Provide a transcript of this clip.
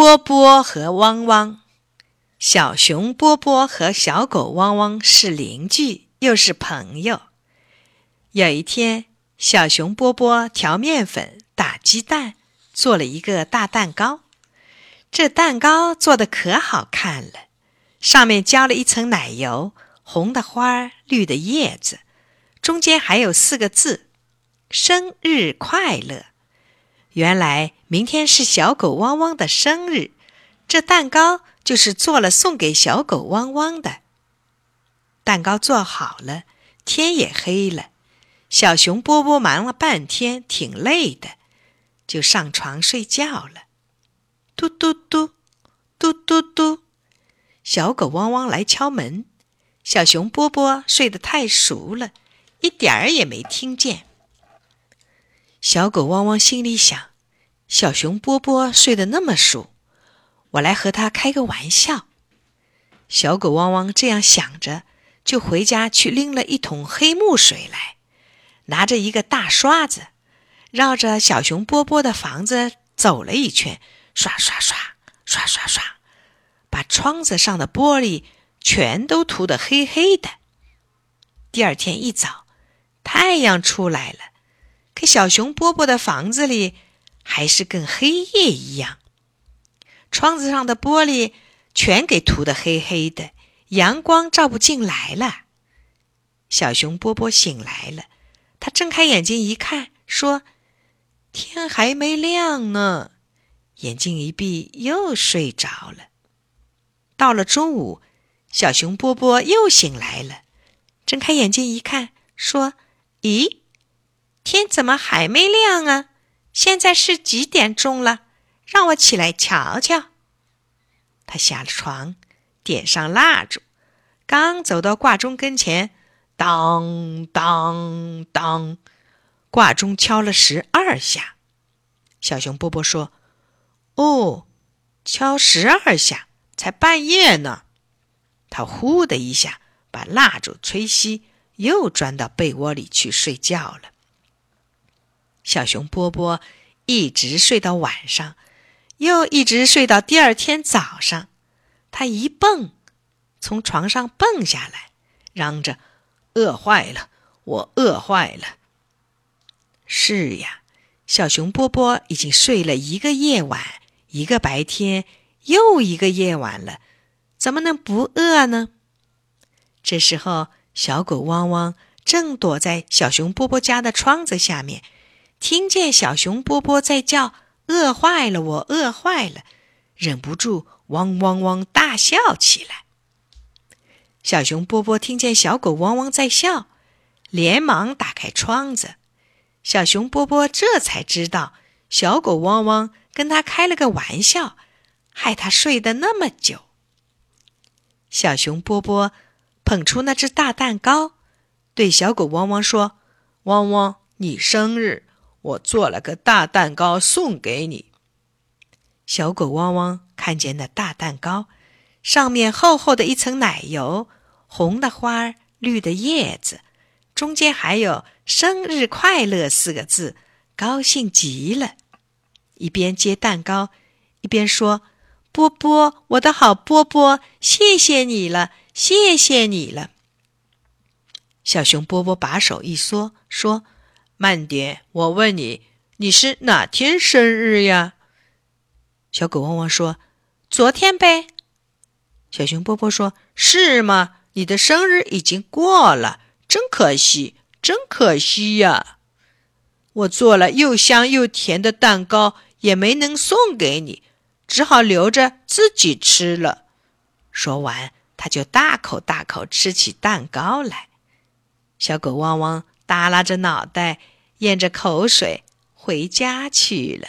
波波和汪汪。小熊波波和小狗汪汪是邻居，又是朋友。有一天，小熊波波调面粉、打鸡蛋，做了一个大蛋糕。这蛋糕做的可好看了，上面浇了一层奶油，红的花儿，绿的叶子，中间还有四个字：“生日快乐。”原来明天是小狗汪汪的生日，这蛋糕就是做了送给小狗汪汪的。蛋糕做好了，天也黑了，小熊波波忙了半天，挺累的，就上床睡觉了。嘟嘟嘟，嘟嘟嘟，小狗汪汪来敲门，小熊波波睡得太熟了，一点儿也没听见。小狗汪汪心里想：“小熊波波睡得那么熟，我来和他开个玩笑。”小狗汪汪这样想着，就回家去拎了一桶黑木水来，拿着一个大刷子，绕着小熊波波的房子走了一圈，刷刷刷，刷刷刷，把窗子上的玻璃全都涂得黑黑的。第二天一早，太阳出来了。可小熊波波的房子里还是跟黑夜一样，窗子上的玻璃全给涂得黑黑的，阳光照不进来了。小熊波波醒来了，他睁开眼睛一看，说：“天还没亮呢。”眼睛一闭，又睡着了。到了中午，小熊波波又醒来了，睁开眼睛一看，说：“咦？”天怎么还没亮啊？现在是几点钟了？让我起来瞧瞧。他下了床，点上蜡烛，刚走到挂钟跟前，当当当，挂钟敲了十二下。小熊波波说：“哦，敲十二下，才半夜呢。”他呼的一下把蜡烛吹熄，又钻到被窝里去睡觉了。小熊波波一直睡到晚上，又一直睡到第二天早上。他一蹦，从床上蹦下来，嚷着：“饿坏了，我饿坏了。”是呀，小熊波波已经睡了一个夜晚，一个白天，又一个夜晚了，怎么能不饿呢？这时候，小狗汪汪正躲在小熊波波家的窗子下面。听见小熊波波在叫，饿坏了，我饿坏了，忍不住汪汪汪大笑起来。小熊波波听见小狗汪汪在笑，连忙打开窗子。小熊波波这才知道，小狗汪汪跟他开了个玩笑，害他睡得那么久。小熊波波捧出那只大蛋糕，对小狗汪汪说：“汪汪，你生日。”我做了个大蛋糕送给你。小狗汪汪看见那大蛋糕，上面厚厚的一层奶油，红的花儿，绿的叶子，中间还有“生日快乐”四个字，高兴极了。一边接蛋糕，一边说：“波波，我的好波波，谢谢你了，谢谢你了。”小熊波波把手一缩，说。慢点，我问你，你是哪天生日呀？小狗汪汪说：“昨天呗。”小熊波波说：“是吗？你的生日已经过了，真可惜，真可惜呀！我做了又香又甜的蛋糕，也没能送给你，只好留着自己吃了。”说完，他就大口大口吃起蛋糕来。小狗汪汪。耷拉着脑袋，咽着口水，回家去了。